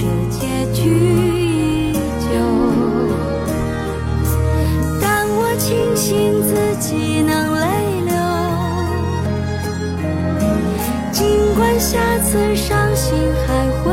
这，结局依旧。但我庆幸自己能泪流。尽管下次伤心还会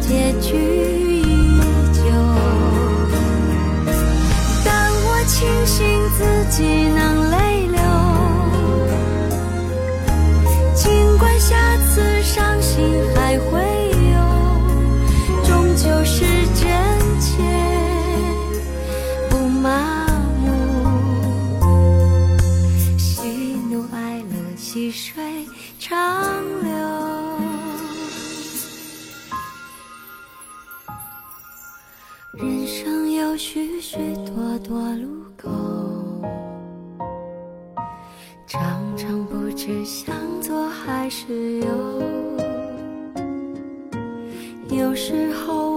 结局依旧。但我庆幸自己能泪流。尽管下次伤心还会有，终究是真切，不麻木。喜怒哀乐，细水长流。人生有许许多多路口。常常不知向左还是右，有时候